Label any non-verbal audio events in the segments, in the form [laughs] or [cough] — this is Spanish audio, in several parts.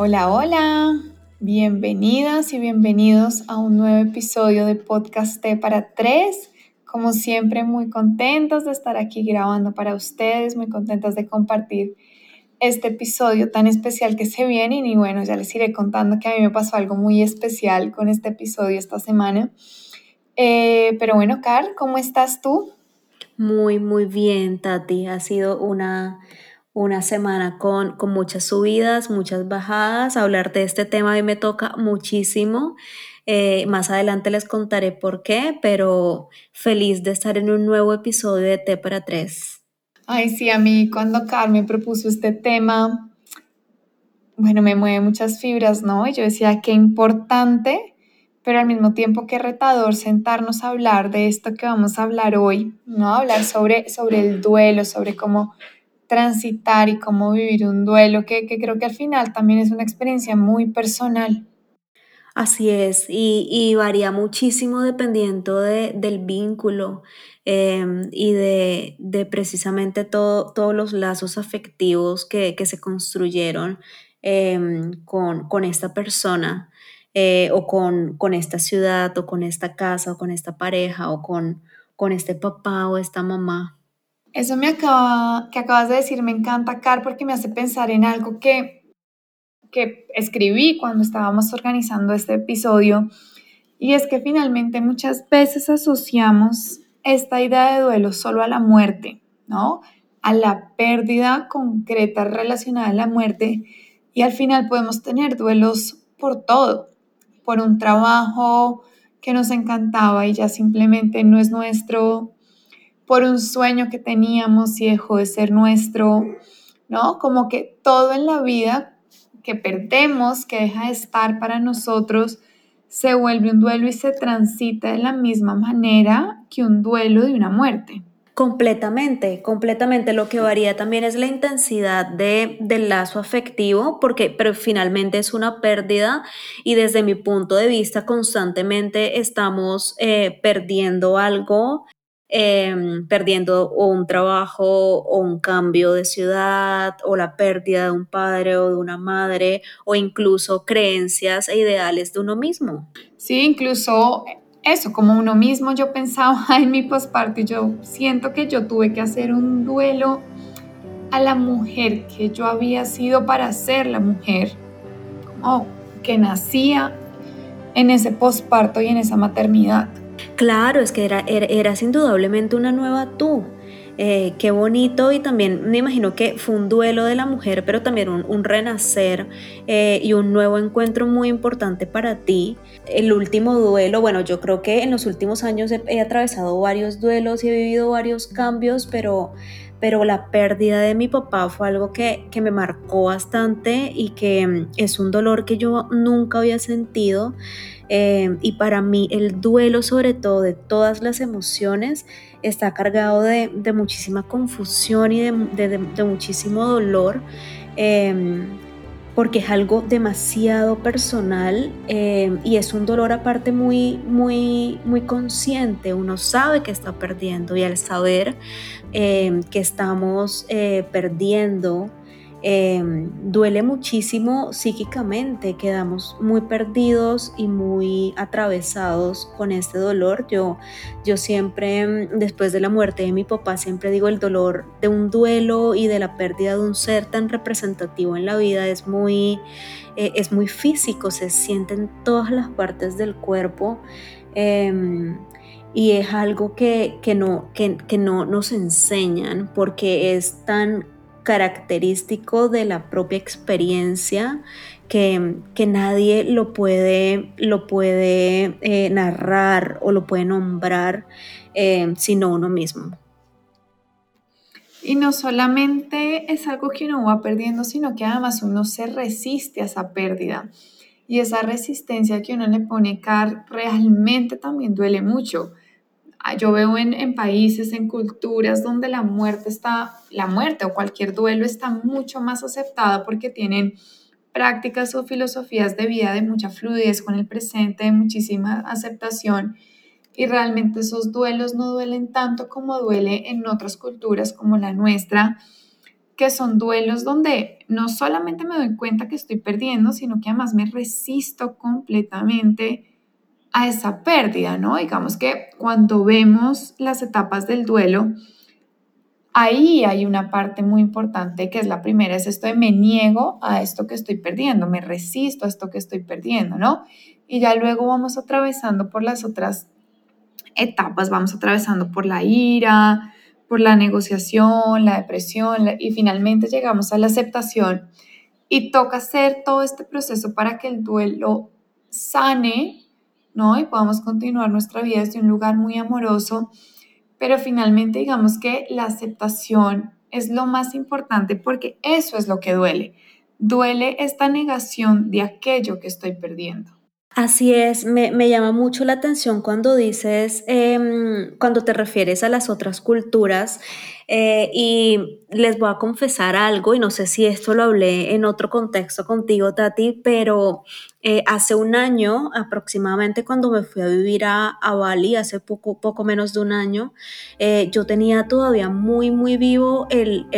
Hola, hola. Bienvenidas y bienvenidos a un nuevo episodio de Podcast T para tres. Como siempre, muy contentos de estar aquí grabando para ustedes, muy contentos de compartir este episodio tan especial que se viene y bueno, ya les iré contando que a mí me pasó algo muy especial con este episodio esta semana. Eh, pero bueno, Car, ¿cómo estás tú? Muy, muy bien, Tati. Ha sido una, una semana con, con muchas subidas, muchas bajadas. Hablar de este tema a mí me toca muchísimo. Eh, más adelante les contaré por qué, pero feliz de estar en un nuevo episodio de T para Tres. Ay, sí, a mí cuando Carmen propuso este tema, bueno, me mueve muchas fibras, ¿no? Y yo decía, qué importante, pero al mismo tiempo qué retador sentarnos a hablar de esto que vamos a hablar hoy, ¿no? Hablar sobre, sobre el duelo, sobre cómo transitar y cómo vivir un duelo, que, que creo que al final también es una experiencia muy personal. Así es, y, varía muchísimo dependiendo del vínculo em, y de, precisamente todos los lazos afectivos que, se construyeron em, con, esta persona eh, o con, con, esta ciudad o con esta casa o con esta pareja o con, con este papá o esta mamá. Eso me acaba, que acabas de decir me encanta, Car, porque me hace pensar en algo que que escribí cuando estábamos organizando este episodio, y es que finalmente muchas veces asociamos esta idea de duelo solo a la muerte, ¿no? A la pérdida concreta relacionada a la muerte, y al final podemos tener duelos por todo, por un trabajo que nos encantaba y ya simplemente no es nuestro, por un sueño que teníamos y dejó de ser nuestro, ¿no? Como que todo en la vida que perdemos, que deja de estar para nosotros, se vuelve un duelo y se transita de la misma manera que un duelo de una muerte. Completamente, completamente. Lo que varía también es la intensidad de, del lazo afectivo, porque pero finalmente es una pérdida y desde mi punto de vista constantemente estamos eh, perdiendo algo Em, perdiendo o un trabajo o un cambio de ciudad o la pérdida de un padre o de una madre o incluso creencias e ideales de uno mismo. Sí, incluso eso, como uno mismo, yo pensaba [laughs] en mi posparto y yo siento que yo tuve que hacer un duelo a la mujer que yo había sido para ser la mujer, como que nacía en ese posparto y en esa maternidad. Claro, es que era, eras indudablemente una nueva tú. Eh, qué bonito y también me imagino que fue un duelo de la mujer, pero también un, renacer eh, y un nuevo encuentro muy importante para ti. El último duelo, bueno, yo creo que en los últimos años he, atravesado varios duelos y he vivido varios cambios, pero, pero la pérdida de mi papá fue algo que, que me marcó bastante y que mm, es un dolor que yo nunca había sentido. Em, y para mí el duelo sobre todo de todas las emociones está cargado de, muchísima confusión y de, muchísimo dolor. Em, porque es algo demasiado personal em, y es un dolor aparte muy, muy, muy consciente. Uno sabe que está perdiendo y al saber que estamos eh, perdiendo Em, duele muchísimo psíquicamente, quedamos muy perdidos y muy atravesados con este dolor. Yo, yo siempre, em, después de la muerte de mi papá, siempre digo el dolor de un duelo y de la pérdida de un ser tan representativo en la vida es muy, eh, es muy físico, se siente en todas las partes del cuerpo. Em, y es algo que, no, que, que no nos enseñan porque es tan característico de la propia experiencia que, nadie lo puede, lo puede eh, narrar o lo puede nombrar eh, sino uno mismo. Y no solamente es algo que uno va perdiendo, sino que además uno se resiste a esa pérdida. Y esa resistencia que uno le pone car realmente también duele mucho. Ah, yo veo en, países, en culturas donde la muerte está, la muerte o cualquier duelo está mucho más aceptada porque tienen prácticas o filosofías de vida de mucha fluidez con el presente, de muchísima aceptación. Y realmente esos duelos no duelen tanto como duele en otras culturas como la nuestra, que son duelos donde no solamente me doy cuenta que estoy perdiendo, sino que además me resisto completamente a esa pérdida, ¿no? Digamos que cuando vemos las etapas del duelo, ahí hay una parte muy importante que es la primera, es esto de me niego a esto que estoy perdiendo, me resisto a esto que estoy perdiendo, ¿no? Y ya luego vamos atravesando por las otras etapas, vamos atravesando por la ira, por la negociación, la depresión y finalmente llegamos a la aceptación y toca hacer todo este proceso para que el duelo sane, ¿no? Y podamos continuar nuestra vida desde un lugar muy amoroso, pero finalmente digamos que la aceptación es lo más importante porque eso es lo que duele. Duele esta negación de aquello que estoy perdiendo. Así es, me, llama mucho la atención cuando dices, em, cuando te refieres a las otras culturas, eh, y les voy a confesar algo, y no sé si esto lo hablé en otro contexto contigo, Tati, pero eh, hace un año aproximadamente cuando me fui a vivir a, Bali, hace poco, poco menos de un año, eh, yo tenía todavía muy, muy vivo el,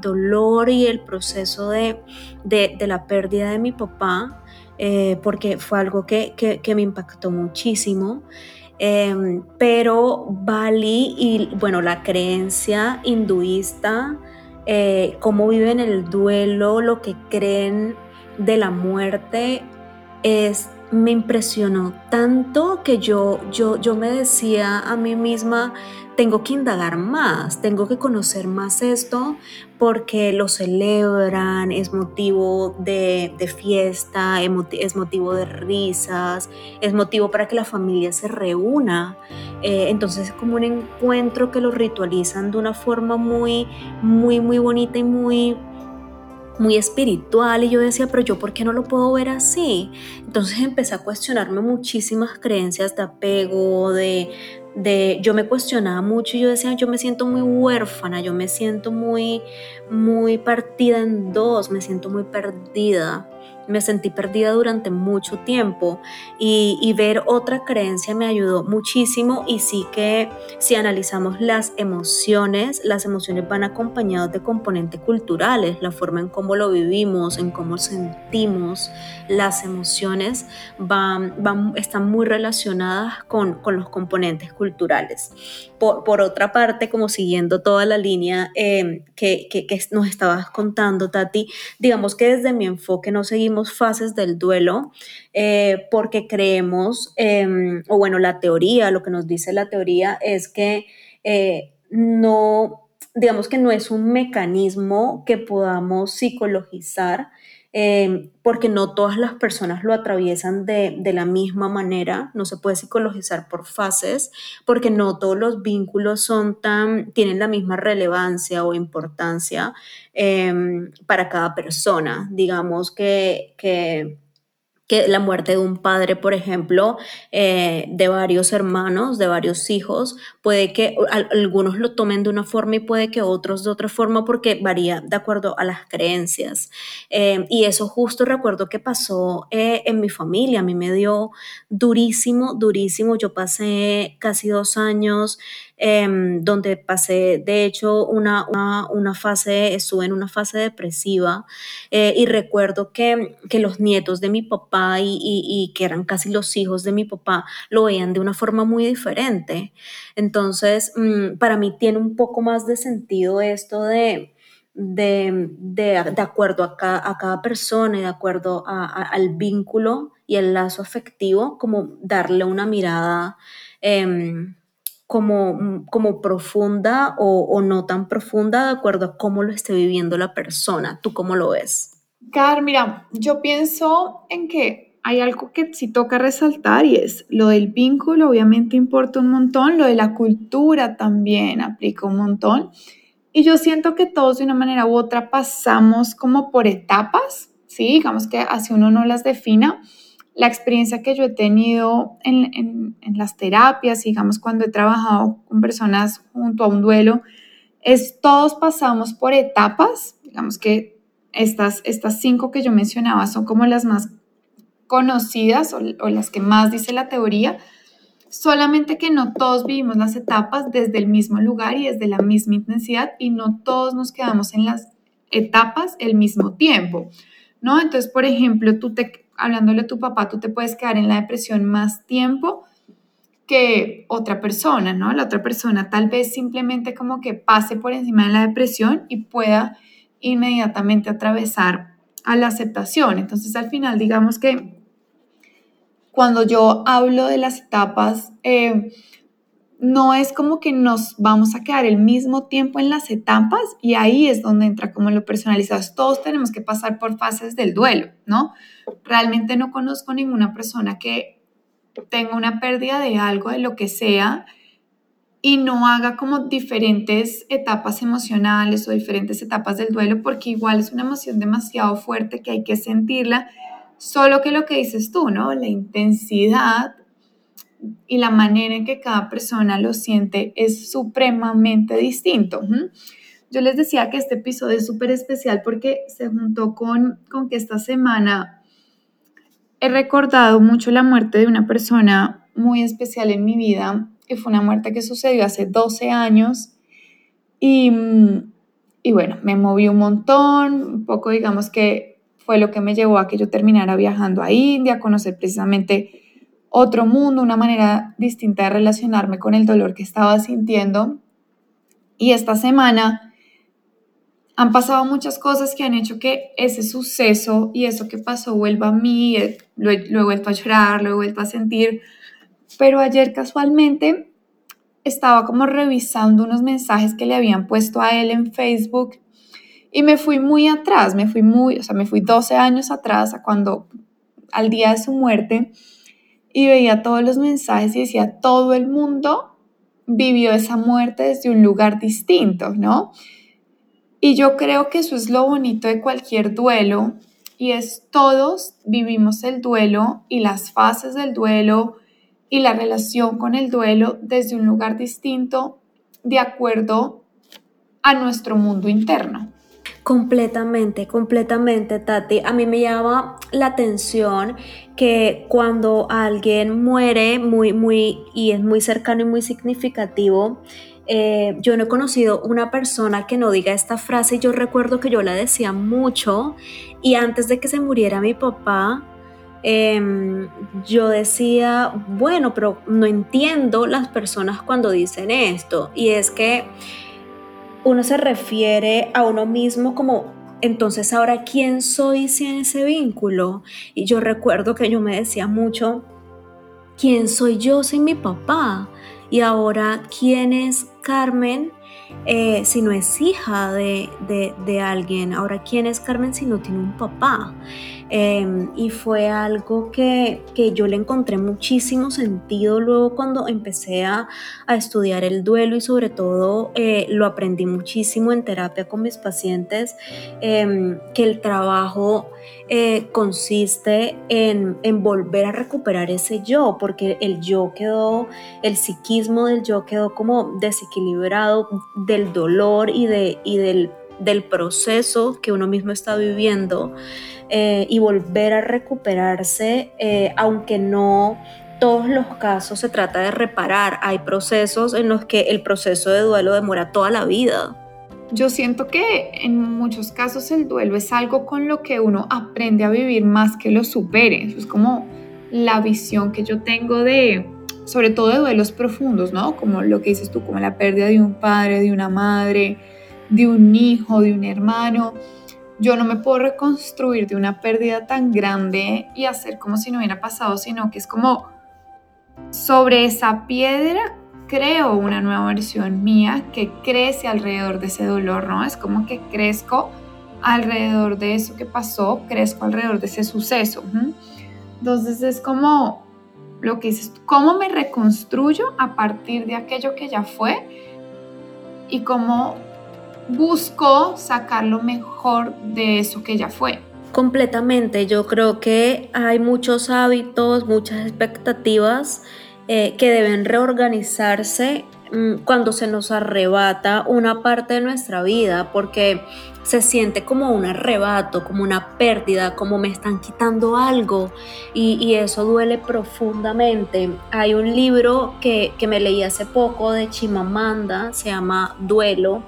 dolor y el proceso de, de la pérdida de mi papá. Eh, porque fue algo que, me impactó muchísimo. Em, pero Bali y bueno, la creencia hinduista, eh, cómo viven el duelo, lo que creen de la muerte, es, me impresionó tanto que yo, yo, yo me decía a mí misma, tengo que indagar más, tengo que conocer más esto porque lo celebran, es motivo de, fiesta, es motivo de risas, es motivo para que la familia se reúna. Eh, entonces es como un encuentro que lo ritualizan de una forma muy, muy, muy bonita y muy muy espiritual y yo decía, pero yo por qué no lo puedo ver así? Entonces empecé a cuestionarme muchísimas creencias de apego, de, de, yo me cuestionaba mucho y yo decía, yo me siento muy huérfana, yo me siento muy, muy partida en dos, me siento muy perdida me sentí perdida durante mucho tiempo y, ver otra creencia me ayudó muchísimo y sí que si analizamos las emociones, las emociones van acompañadas de componentes culturales, la forma en cómo lo vivimos, en cómo sentimos las emociones van, van, están muy relacionadas con, con los componentes culturales. Por, por, otra parte, como siguiendo toda la línea eh, que, nos estabas contando, Tati, digamos que desde mi enfoque no seguimos fases del duelo eh, porque creemos, em, o bueno, la teoría, lo que nos dice la teoría es que eh, no, digamos que no es un mecanismo que podamos psicologizar, em, porque no todas las personas lo atraviesan de, de, la misma manera, no se puede psicologizar por fases, porque no todos los vínculos son tan, tienen la misma relevancia o importancia Em, para cada persona. Digamos que, que que la muerte de un padre, por ejemplo, eh, de varios hermanos, de varios hijos, puede que algunos lo tomen de una forma y puede que otros de otra forma porque varía de acuerdo a las creencias. Eh, y eso justo recuerdo que pasó eh, en mi familia, a mí me dio durísimo, durísimo. Yo pasé casi dos años Em, donde pasé, de hecho, una, una, fase, estuve en una fase depresiva eh, y recuerdo que, que, los nietos de mi papá y, y, que eran casi los hijos de mi papá lo veían de una forma muy diferente. Entonces, mm, para mí tiene un poco más de sentido esto de... De, de, de, acuerdo a cada, a cada, persona y de acuerdo al vínculo y el lazo afectivo, como darle una mirada eh, como, mm, como profunda o, no tan profunda de acuerdo a cómo lo esté viviendo la persona. ¿Tú cómo lo ves? Car, mira, yo pienso en que hay algo que sí toca resaltar y es lo del vínculo, obviamente importa un montón, lo de la cultura también aplica un montón. Y yo siento que todos de una manera u otra pasamos como por etapas, ¿sí? Digamos que así uno no las defina, la experiencia que yo he tenido en, las terapias, digamos, cuando he trabajado con personas junto a un duelo, es todos pasamos por etapas, digamos que estas, estas cinco que yo mencionaba son como las más conocidas o, o las que más dice la teoría, solamente que no todos vivimos las etapas desde el mismo lugar y desde la misma intensidad y no todos nos quedamos en las etapas el mismo tiempo, ¿no? Entonces, por ejemplo, tú te, hablándole a tu papá, tú te puedes quedar en la depresión más tiempo que otra persona, ¿no? La otra persona tal vez simplemente como que pase por encima de la depresión y pueda inmediatamente atravesar a la aceptación. Entonces, al final, digamos que cuando yo hablo de las etapas, eh, no es como que nos vamos a quedar el mismo tiempo en las etapas y ahí es donde entra como lo personalizado. Todos tenemos que pasar por fases del duelo, ¿no? Realmente no conozco ninguna persona que tenga una pérdida de algo, de lo que sea, y no haga como diferentes etapas emocionales o diferentes etapas del duelo, porque igual es una emoción demasiado fuerte que hay que sentirla, solo que lo que dices tú, ¿no? La intensidad y la manera en que cada persona lo siente es supremamente distinto. Yo les decía que este episodio es súper especial porque se juntó con, con que esta semana he recordado mucho la muerte de una persona muy especial en mi vida, que fue una muerte que sucedió hace 12 años. Y, y bueno, me moví un montón, un poco digamos que fue lo que me llevó a que yo terminara viajando a India, a conocer precisamente otro mundo, una manera distinta de relacionarme con el dolor que estaba sintiendo. Y esta semana han pasado muchas cosas que han hecho que ese suceso y eso que pasó vuelva a mí, eh, lo he, vuelto a llorar, lo he vuelto a sentir. Pero ayer casualmente estaba como revisando unos mensajes que le habían puesto a él en Facebook y me fui muy atrás, me fui muy, o sea, me fui 12 años atrás a cuando, al día de su muerte, y veía todos los mensajes y decía, todo el mundo vivió esa muerte desde un lugar distinto, ¿no? Y yo creo que eso es lo bonito de cualquier duelo y es todos vivimos el duelo y las fases del duelo y la relación con el duelo desde un lugar distinto de acuerdo a nuestro mundo interno. Completamente, completamente, Tati. A mí me llama la atención que cuando alguien muere muy, muy, y es muy cercano y muy significativo, eh, yo no he conocido una persona que no diga esta frase. Yo recuerdo que yo la decía mucho y antes de que se muriera mi papá, em, yo decía, bueno, pero no entiendo las personas cuando dicen esto. Y es que uno se refiere a uno mismo como, entonces ahora, ¿quién soy sin ese vínculo? Y yo recuerdo que yo me decía mucho, ¿quién soy yo sin mi papá? Y ahora, ¿quién es Carmen eh, si no es hija de, de, alguien? Ahora, ¿quién es Carmen si no tiene un papá? Em, y fue algo que, que, yo le encontré muchísimo sentido luego cuando empecé a, a estudiar el duelo y sobre todo eh, lo aprendí muchísimo en terapia con mis pacientes, em, que el trabajo eh, consiste en, en, volver a recuperar ese yo, porque el yo quedó, el psiquismo del yo quedó como desequilibrado del dolor y, de, y del, del proceso que uno mismo está viviendo. Eh, y volver a recuperarse, eh, aunque no todos los casos se trata de reparar. Hay procesos en los que el proceso de duelo demora toda la vida. Yo siento que en muchos casos el duelo es algo con lo que uno aprende a vivir más que lo supere. Es como la visión que yo tengo de, sobre todo de duelos profundos, ¿no? Como lo que dices tú, como la pérdida de un padre, de una madre, de un hijo, de un hermano yo no me puedo reconstruir de una pérdida tan grande y hacer como si no hubiera pasado, sino que es como sobre esa piedra creo una nueva versión mía que crece alrededor de ese dolor, ¿no? Es como que crezco alrededor de eso que pasó, crezco alrededor de ese suceso. Entonces es como lo que dices, ¿cómo me reconstruyo a partir de aquello que ya fue? Y cómo busco sacar lo mejor de eso que ya fue. Completamente, yo creo que hay muchos hábitos, muchas expectativas eh, que deben reorganizarse mm, cuando se nos arrebata una parte de nuestra vida, porque se siente como un arrebato, como una pérdida, como me están quitando algo y, y eso duele profundamente. Hay un libro que, que me leí hace poco de Chimamanda, se llama Duelo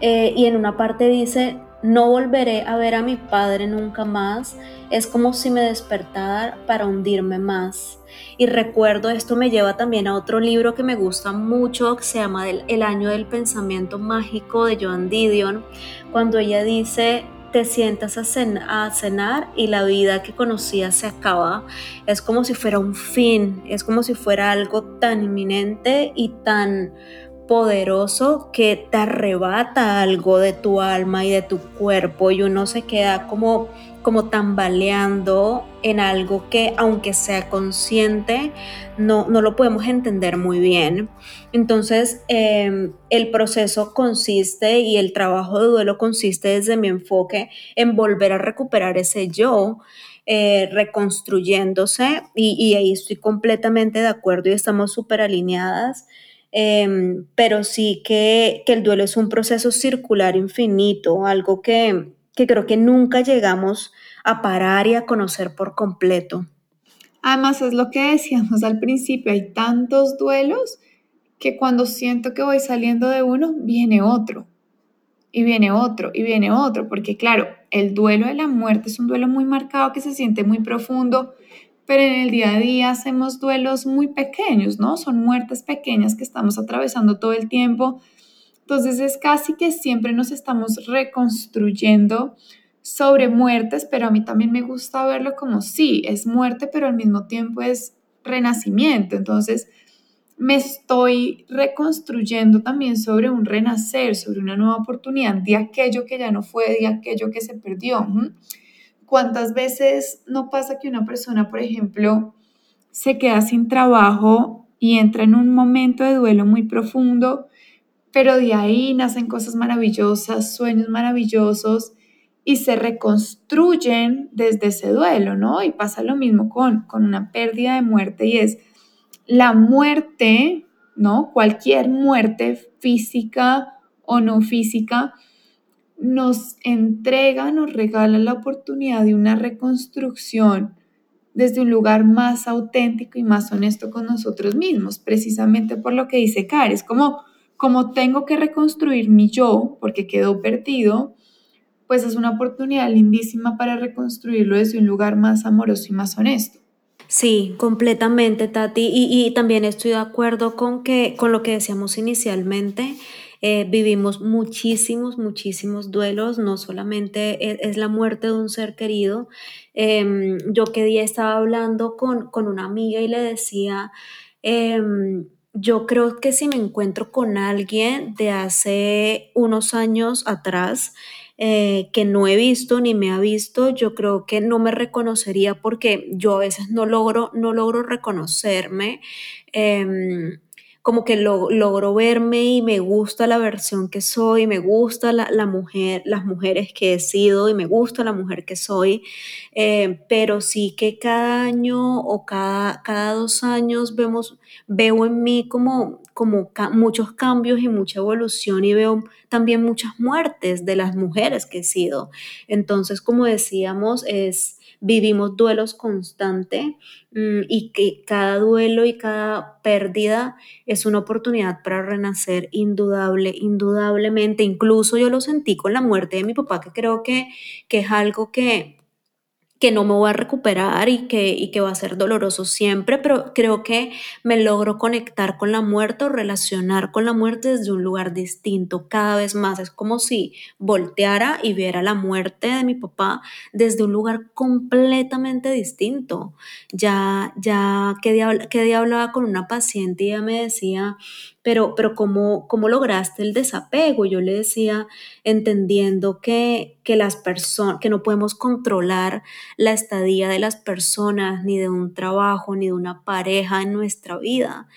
Eh, y en una parte dice, no volveré a ver a mi padre nunca más, es como si me despertara para hundirme más. Y recuerdo, esto me lleva también a otro libro que me gusta mucho, que se llama El, año del pensamiento mágico de Joan Didion, cuando ella dice, te sientas a, a, cenar y la vida que conocías se acaba. Es como si fuera un fin, es como si fuera algo tan inminente y tan poderoso que te arrebata algo de tu alma y de tu cuerpo y uno se queda como como tambaleando en algo que aunque sea consciente no, no lo podemos entender muy bien. Entonces em, el proceso consiste y el trabajo de duelo consiste desde mi enfoque en volver a recuperar ese yo, eh, reconstruyéndose y, y, ahí estoy completamente de acuerdo y estamos súper alineadas. Em, pero sí que, que, el duelo es un proceso circular infinito, algo que, que creo que nunca llegamos a parar y a conocer por completo. Además, es lo que decíamos al principio, hay tantos duelos que cuando siento que voy saliendo de uno, viene otro, y viene otro, y viene otro, porque claro, el duelo de la muerte es un duelo muy marcado que se siente muy profundo, pero en el día a día hacemos duelos muy pequeños, ¿no? Son muertes pequeñas que estamos atravesando todo el tiempo. Entonces es casi que siempre nos estamos reconstruyendo sobre muertes, pero a mí también me gusta verlo como sí, es muerte, pero al mismo tiempo es renacimiento. Entonces me estoy reconstruyendo también sobre un renacer, sobre una nueva oportunidad de aquello que ya no fue, de aquello que se perdió. ¿Cuántas veces no pasa que una persona, por ejemplo, se queda sin trabajo y entra en un momento de duelo muy profundo, pero de ahí nacen cosas maravillosas, sueños maravillosos y se reconstruyen desde ese duelo, ¿no? Y pasa lo mismo con, con una pérdida de muerte y es la muerte, ¿no? Cualquier muerte física o no física nos entrega, nos regala la oportunidad de una reconstrucción desde un lugar más auténtico y más honesto con nosotros mismos, precisamente por lo que dice Car, es como, como tengo que reconstruir mi yo porque quedó perdido, pues es una oportunidad lindísima para reconstruirlo desde un lugar más amoroso y más honesto. Sí, completamente, Tati. Y, y, también estoy de acuerdo con, que, con lo que decíamos inicialmente. Eh, vivimos muchísimos, muchísimos duelos, no solamente e, es, la muerte de un ser querido. Em, yo que día estaba hablando con, con, una amiga y le decía, em, yo creo que si me encuentro con alguien de hace unos años atrás, eh, que no he visto ni me ha visto, yo creo que no me reconocería porque yo a veces no logro, no logro reconocerme. Em, como que lo, logro verme y me gusta la versión que soy, me gusta la, mujer, las mujeres que he sido y me gusta la mujer que soy, eh, pero sí que cada año o cada, cada dos años vemos, veo en mí como, como muchos cambios y mucha evolución y veo también muchas muertes de las mujeres que he sido. Entonces, como decíamos, es vivimos duelos constantes mm, y que cada duelo y cada pérdida es una oportunidad para renacer indudable, indudablemente. Incluso yo lo sentí con la muerte de mi papá, que creo que, que es algo que que no me voy a recuperar y que, y que va a ser doloroso siempre, pero creo que me logro conectar con la muerte o relacionar con la muerte desde un lugar distinto cada vez más. Es como si volteara y viera la muerte de mi papá desde un lugar completamente distinto. Ya, ya que día, que día hablaba con una paciente y ella me decía, pero, pero ¿cómo, ¿cómo lograste el desapego? Yo le decía, entendiendo que, que las personas, que no podemos controlar la estadía de las personas, ni de un trabajo, ni de una pareja en nuestra vida.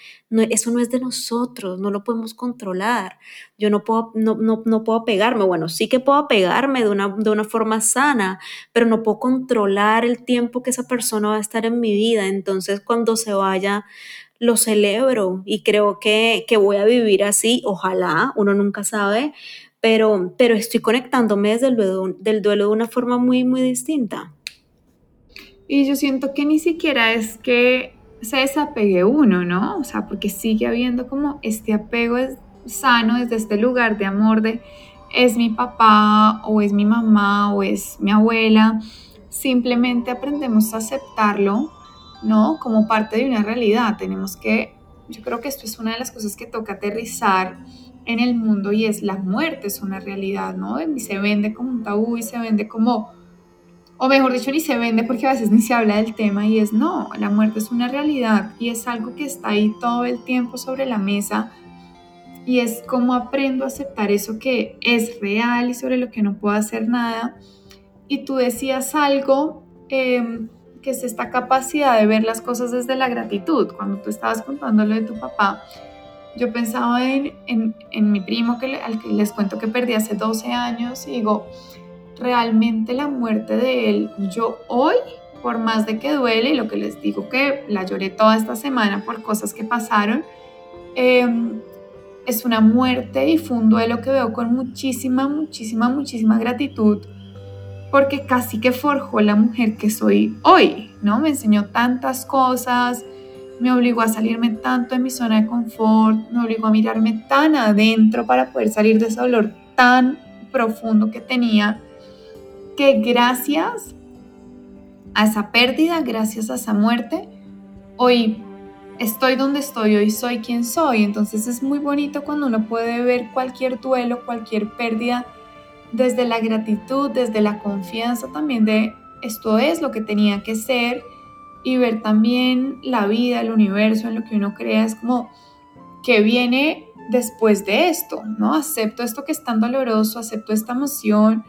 Eso no es de nosotros, no lo podemos controlar. Yo no puedo, no, no, no puedo pegarme, bueno, sí que puedo pegarme de una, de una forma sana, pero no puedo controlar el tiempo que esa persona va a estar en mi vida. Entonces, cuando se vaya, lo celebro y creo que, voy a vivir así, ojalá, uno nunca sabe, pero, pero estoy conectándome desde el duelo, del duelo de una forma muy, muy distinta. Y yo siento que ni siquiera es que se desapegue uno, ¿no? O sea, porque sigue habiendo como este apego es sano desde este lugar de amor de es mi papá o es mi mamá o es mi abuela, simplemente aprendemos a aceptarlo, ¿no? Como parte de una realidad. Tenemos que, yo creo que esto es una de las cosas que toca aterrizar en el mundo y es la muerte, es una realidad, ¿no? Y se vende como un tabú y se vende como, o mejor dicho, ni se vende porque a veces ni se habla del tema y es no, la muerte es una realidad y es algo que está ahí todo el tiempo sobre la mesa y es como aprendo a aceptar eso que es real y sobre lo que no puedo hacer nada. Y tú decías algo em, que es esta capacidad de ver las cosas desde la gratitud. Cuando tú estabas contándolo de tu papá, yo pensaba en, en, mi primo que, al que les cuento que perdí hace 12 años y digo, realmente la muerte de él, yo hoy, por más de que duele, y lo que les digo que la lloré toda esta semana por cosas que pasaron, eh, es una muerte y fue un duelo que veo con muchísima, muchísima, muchísima gratitud porque casi que forjó la mujer que soy hoy, ¿no? Me enseñó tantas cosas, me obligó a salirme tanto de mi zona de confort, me obligó a mirarme tan adentro para poder salir de ese dolor tan profundo que tenía, que gracias a esa pérdida, gracias a esa muerte, hoy estoy donde estoy, hoy soy quien soy. Entonces es muy bonito cuando uno puede ver cualquier duelo, cualquier pérdida desde la gratitud, desde la confianza también de esto es lo que tenía que ser y ver también la vida, el universo, en lo que uno crea, es como que viene después de esto, ¿no? Acepto esto que es tan doloroso, acepto esta emoción,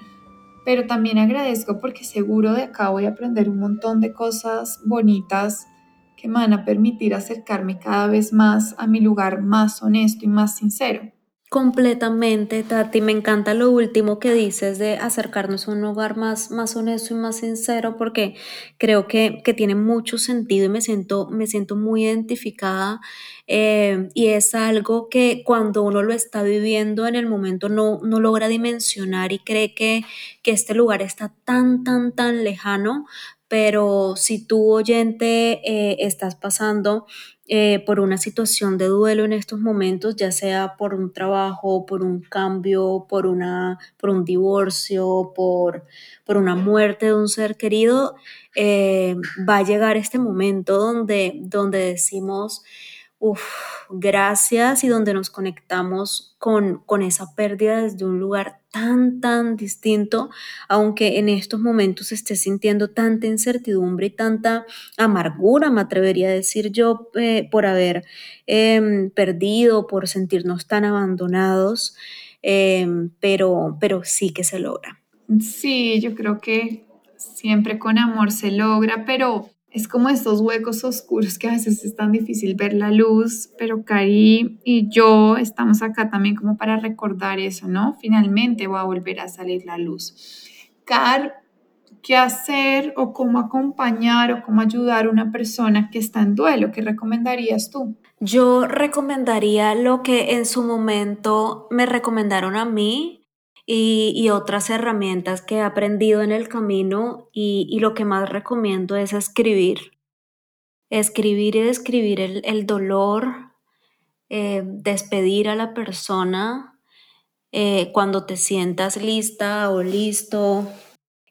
pero también agradezco porque seguro de acá voy a aprender un montón de cosas bonitas que me van a permitir acercarme cada vez más a mi lugar más honesto y más sincero. Completamente, Tati. Me encanta lo último que dices de acercarnos a un lugar más, más honesto y más sincero, porque creo que, tiene mucho sentido y me siento, me siento muy identificada. Eh, y es algo que cuando uno lo está viviendo en el momento no, no logra dimensionar y cree que, que este lugar está tan, tan, tan lejano, pero si tú oyente eh, estás pasando eh, por una situación de duelo en estos momentos, ya sea por un trabajo, por un cambio, por, una, por un divorcio, por, por una muerte de un ser querido, eh, va a llegar este momento donde, donde decimos, Uf, gracias y donde nos conectamos con, con esa pérdida desde un lugar tan, tan distinto, aunque en estos momentos esté sintiendo tanta incertidumbre y tanta amargura, me atrevería a decir yo, eh, por haber em, perdido, por sentirnos tan abandonados, em, pero, pero sí que se logra. Sí, yo creo que siempre con amor se logra, pero es como estos huecos oscuros que a veces es tan difícil ver la luz, pero Cari y yo estamos acá también como para recordar eso, ¿no? Finalmente va a volver a salir la luz. Car, ¿qué hacer o cómo acompañar o cómo ayudar a una persona que está en duelo? ¿Qué recomendarías tú? Yo recomendaría lo que en su momento me recomendaron a mí, y, otras herramientas que he aprendido en el camino y, lo que más recomiendo es escribir. Escribir y describir el, dolor, eh, despedir a la persona eh, cuando te sientas lista o listo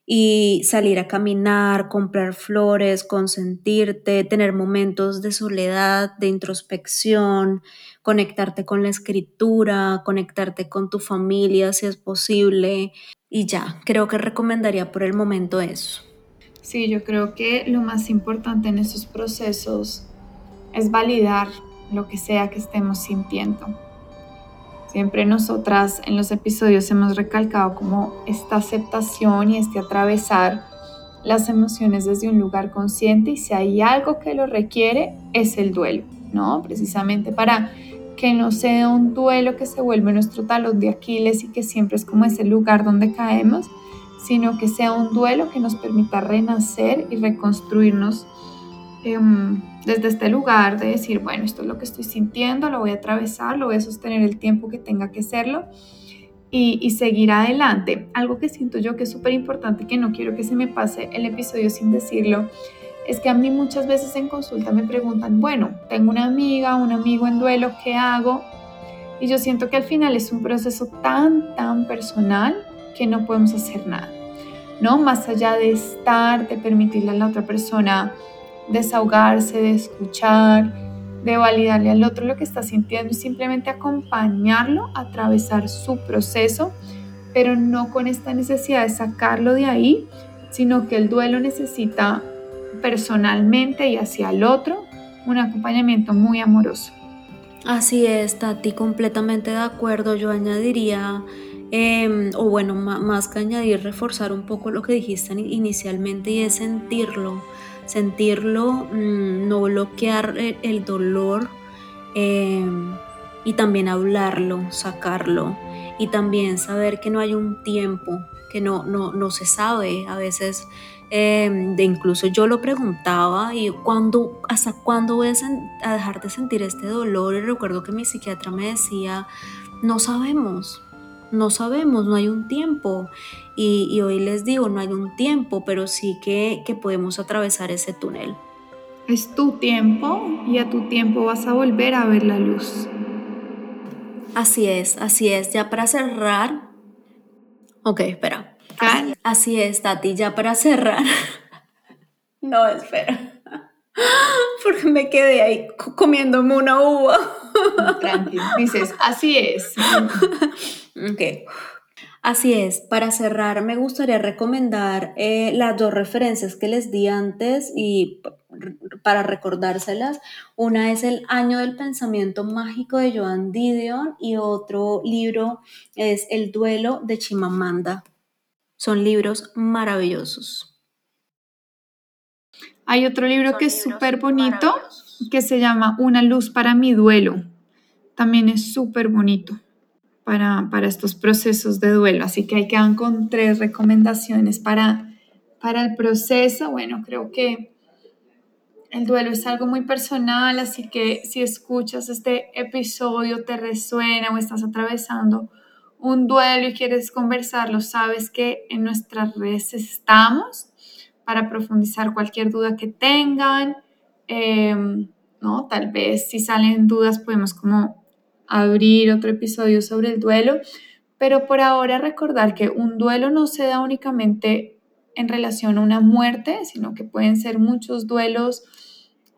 y salir a caminar, comprar flores, consentirte, tener momentos de soledad, de introspección, conectarte con la escritura, conectarte con tu familia si es posible y ya, creo que recomendaría por el momento eso. Sí, yo creo que lo más importante en esos procesos es validar lo que sea que estemos sintiendo. Siempre nosotras en los episodios hemos recalcado como esta aceptación y este atravesar las emociones desde un lugar consciente y si hay algo que lo requiere es el duelo, ¿no? Precisamente para que no sea un duelo que se vuelve nuestro talón de Aquiles y que siempre es como ese lugar donde caemos, sino que sea un duelo que nos permita renacer y reconstruirnos em, desde este lugar de decir, bueno, esto es lo que estoy sintiendo, lo voy a atravesar, lo voy a sostener el tiempo que tenga que serlo y, y seguir adelante. Algo que siento yo que es súper importante, que no quiero que se me pase el episodio sin decirlo, es que a mí muchas veces en consulta me preguntan, bueno, tengo una amiga, un amigo en duelo, ¿qué hago? Y yo siento que al final es un proceso tan, tan personal que no podemos hacer nada, ¿no? Más allá de estar, de permitirle a la otra persona desahogarse, de escuchar, de validarle al otro lo que está sintiendo y simplemente acompañarlo a atravesar su proceso, pero no con esta necesidad de sacarlo de ahí, sino que el duelo necesita personalmente y hacia el otro un acompañamiento muy amoroso. Así es, Tati, completamente de acuerdo. Yo añadiría, em, o bueno, más que añadir, reforzar un poco lo que dijiste inicialmente y es sentirlo, sentirlo, mm, no bloquear el, dolor em, y también hablarlo, sacarlo y también saber que no hay un tiempo, que no, no, no se sabe. A veces Em, de incluso yo lo preguntaba y cuando, hasta cuándo voy a, dejar de sentir este dolor y recuerdo que mi psiquiatra me decía, no sabemos, no sabemos, no hay un tiempo. Y, hoy les digo, no hay un tiempo, pero sí que, que podemos atravesar ese túnel. Es tu tiempo y a tu tiempo vas a volver a ver la luz. Así es, así es. Ya para cerrar. Ok, espera. Así, es, Tati, ya para cerrar. [laughs] No, espera. [laughs] Porque me quedé ahí comiéndome una uva. [laughs] Tranquilo. Dices, así es. Ok. Así es, para cerrar me gustaría recomendar eh, las dos referencias que les di antes y para recordárselas. Una es El año del pensamiento mágico de Joan Didion y otro libro es El duelo de Chimamanda. Son libros maravillosos. Hay otro libro que es súper bonito que se llama Una luz para mi duelo. También es súper bonito para, para, estos procesos de duelo. Así que ahí quedan con tres recomendaciones para, para el proceso. Bueno, creo que el duelo es algo muy personal, así que si escuchas este episodio, te resuena o estás atravesando un duelo y quieres conversarlo, sabes que en nuestras redes estamos para profundizar cualquier duda que tengan. Em, ¿no? Tal vez si salen dudas podemos como abrir otro episodio sobre el duelo, pero por ahora recordar que un duelo no se da únicamente en relación a una muerte, sino que pueden ser muchos duelos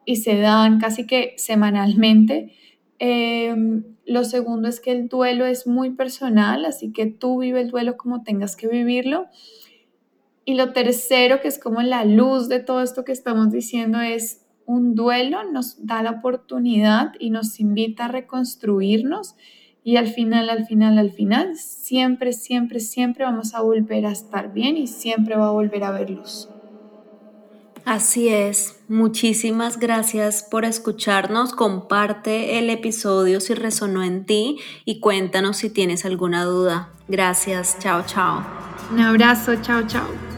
y se dan casi que semanalmente. Em, lo segundo es que el duelo es muy personal, así que tú vive el duelo como tengas que vivirlo. Y lo tercero, que es como la luz de todo esto que estamos diciendo, es un duelo nos da la oportunidad y nos invita a reconstruirnos y al final, al final, al final, siempre, siempre, siempre vamos a volver a estar bien y siempre va a volver a ver luz. Así es, muchísimas gracias por escucharnos, comparte el episodio si resonó en ti y cuéntanos si tienes alguna duda. Gracias, chao, chao. Un abrazo, chao, chao.